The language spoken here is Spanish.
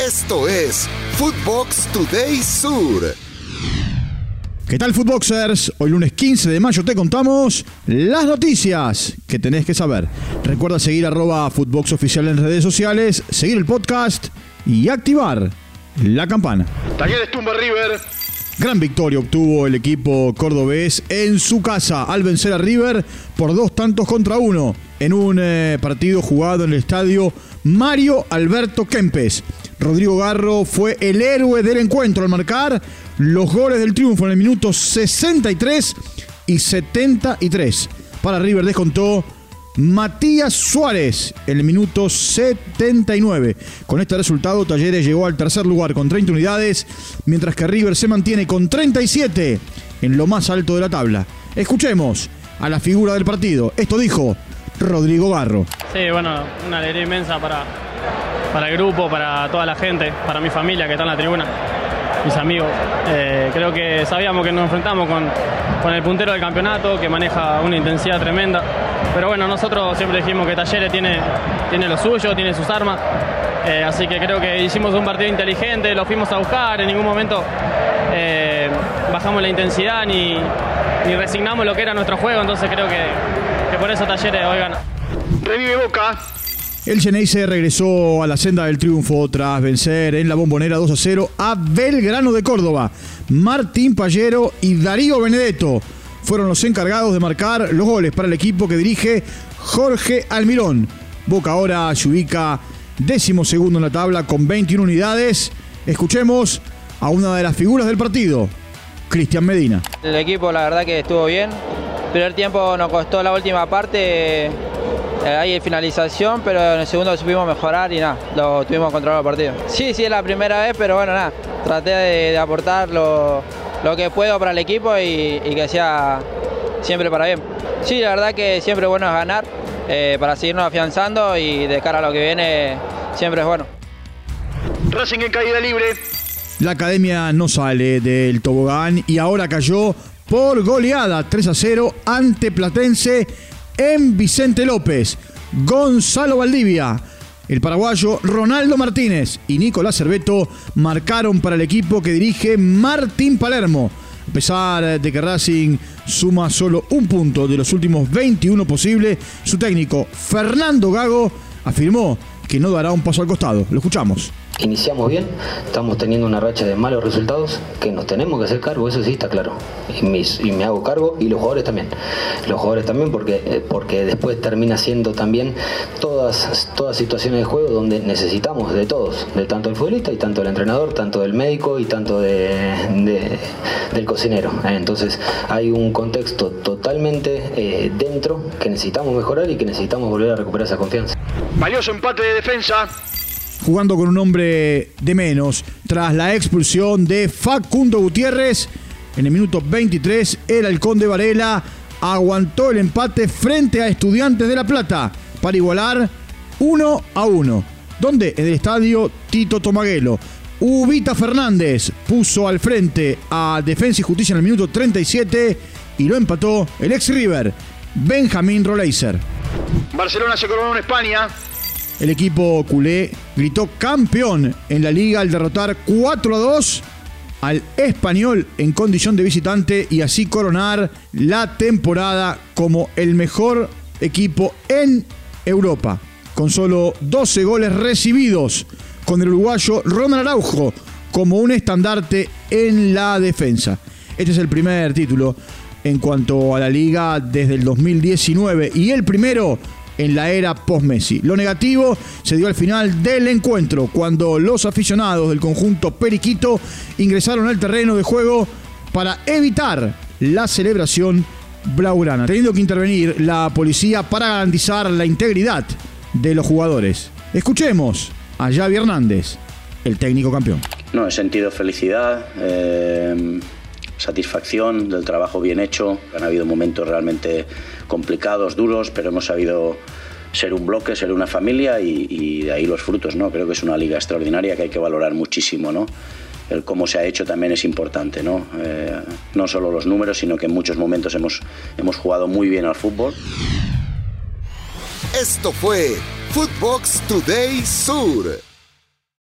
Esto es Footbox Today Sur. ¿Qué tal, Footboxers? Hoy lunes 15 de mayo te contamos las noticias que tenés que saber. Recuerda seguir arroba Footbox Oficial en redes sociales, seguir el podcast y activar la campana. Talleres tumba River. Gran victoria obtuvo el equipo cordobés en su casa al vencer a River por dos tantos contra uno en un eh, partido jugado en el estadio Mario Alberto Kempes. Rodrigo Garro fue el héroe del encuentro al marcar los goles del triunfo en el minuto 63 y 73. Para River descontó Matías Suárez en el minuto 79. Con este resultado, Talleres llegó al tercer lugar con 30 unidades, mientras que River se mantiene con 37 en lo más alto de la tabla. Escuchemos a la figura del partido. Esto dijo Rodrigo Garro. Sí, bueno, una alegría inmensa para, para el grupo, para toda la gente, para mi familia que está en la tribuna, mis amigos. Eh, creo que sabíamos que nos enfrentamos con, con el puntero del campeonato, que maneja una intensidad tremenda. Pero bueno, nosotros siempre dijimos que Talleres tiene, tiene lo suyo, tiene sus armas. Eh, así que creo que hicimos un partido inteligente, lo fuimos a buscar, en ningún momento eh, bajamos la intensidad ni, resignamos lo que era nuestro juego, entonces creo que, que por eso Talleres hoy gana. Revive Boca. El se regresó a la senda del triunfo tras vencer en la bombonera 2 a 0 a Belgrano de Córdoba. Martín Pallero y Darío Benedetto fueron los encargados de marcar los goles para el equipo que dirige Jorge Almirón. Boca ahora se ubica décimo segundo en la tabla con 21 unidades. Escuchemos a una de las figuras del partido, Cristian Medina. El equipo la verdad que estuvo bien. Primer tiempo nos costó la última parte, eh, hay finalización, pero en el segundo supimos mejorar y nada, lo tuvimos controlado el partido. Sí, sí, es la primera vez, pero bueno, nada, traté de, aportar lo, que puedo para el equipo y, que sea siempre para bien. Sí, la verdad que siempre bueno es ganar, eh, para seguirnos afianzando y de cara a lo que viene siempre es bueno. Racing en caída libre. La academia no sale del tobogán y ahora cayó por goleada 3 a 0 ante Platense en Vicente López. Gonzalo Valdivia, el paraguayo Ronaldo Martínez y Nicolás Cerveto marcaron para el equipo que dirige Martín Palermo. A pesar de que Racing suma solo un punto de los últimos 21 posibles, su técnico Fernando Gago afirmó que no dará un paso al costado. Lo escuchamos. Iniciamos bien, estamos teniendo una racha de malos resultados que nos tenemos que hacer cargo, eso sí está claro. Y, me hago cargo y los jugadores también. Los jugadores también porque, eh, porque después termina siendo también todas, todas situaciones de juego donde necesitamos de todos, de tanto el futbolista y tanto el entrenador, tanto del médico y tanto de, del cocinero. Entonces hay un contexto totalmente eh, dentro que necesitamos mejorar y que necesitamos volver a recuperar esa confianza. Valioso empate de defensa jugando con un hombre de menos. Tras la expulsión de Facundo Gutiérrez, en el minuto 23, el halcón de Varela aguantó el empate frente a Estudiantes de La Plata para igualar 1 a 1. Donde en el estadio Tito Tomaguelo. Ubita Fernández puso al frente a Defensa y Justicia en el minuto 37 y lo empató el ex River, Benjamín Roleiser. Barcelona se coronó en España el equipo culé gritó campeón en la liga al derrotar 4 a 2 al español en condición de visitante y así coronar la temporada como el mejor equipo en Europa, con solo 12 goles recibidos, con el uruguayo Ronald Araujo como un estandarte en la defensa. Este es el primer título en cuanto a la liga desde el 2019 y el primero en la era post-Messi. Lo negativo se dio al final del encuentro, cuando los aficionados del conjunto Periquito ingresaron al terreno de juego para evitar la celebración blaugrana, teniendo que intervenir la policía para garantizar la integridad de los jugadores. Escuchemos a Javi Hernández, el técnico campeón. No, he sentido felicidad. Eh, satisfacción del trabajo bien hecho. Han habido momentos realmente complicados, duros, pero hemos sabido ser un bloque, ser una familia y, de ahí los frutos. ¿no? Creo que es una liga extraordinaria que hay que valorar muchísimo. ¿no? El cómo se ha hecho también es importante. ¿no? Eh, no solo los números, sino que en muchos momentos hemos, hemos jugado muy bien al fútbol. Esto fue Footbox Today Sur.